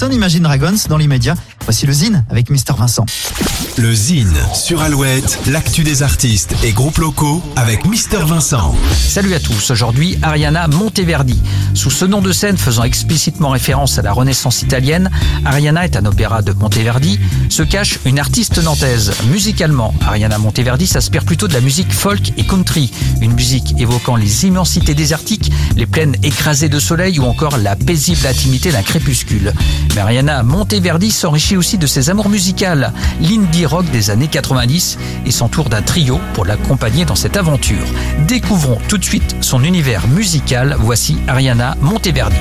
Son Imagine Dragons dans l'immédiat. Voici le Zine avec Mister Vincent. Le Zine sur Alouette, l'actu des artistes et groupes locaux avec Mister Vincent. Salut à tous, aujourd'hui Ariana Monteverdi. Sous ce nom de scène faisant explicitement référence à la Renaissance italienne, Ariana est un opéra de Monteverdi, se cache une artiste nantaise. Musicalement, Ariana Monteverdi s'aspire plutôt de la musique folk et country, une musique évoquant les immensités désertiques, les plaines écrasées de soleil ou encore la paisible intimité d'un crépuscule. Mais Ariana Monteverdi s'enrichit aussi de ses amours musicales, rock des années 90 et s'entoure d'un trio pour l'accompagner dans cette aventure. Découvrons tout de suite son univers musical. Voici Ariana Monteverdi.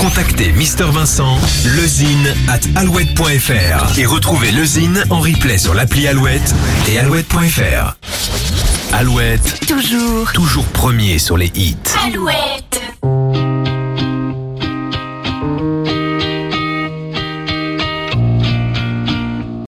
Pour contacter Mister Vincent, lezine at alouette.fr et retrouver lezine en replay sur l'appli Alouette et alouette.fr. Alouette, Toujours toujours premier sur les hits. Alouette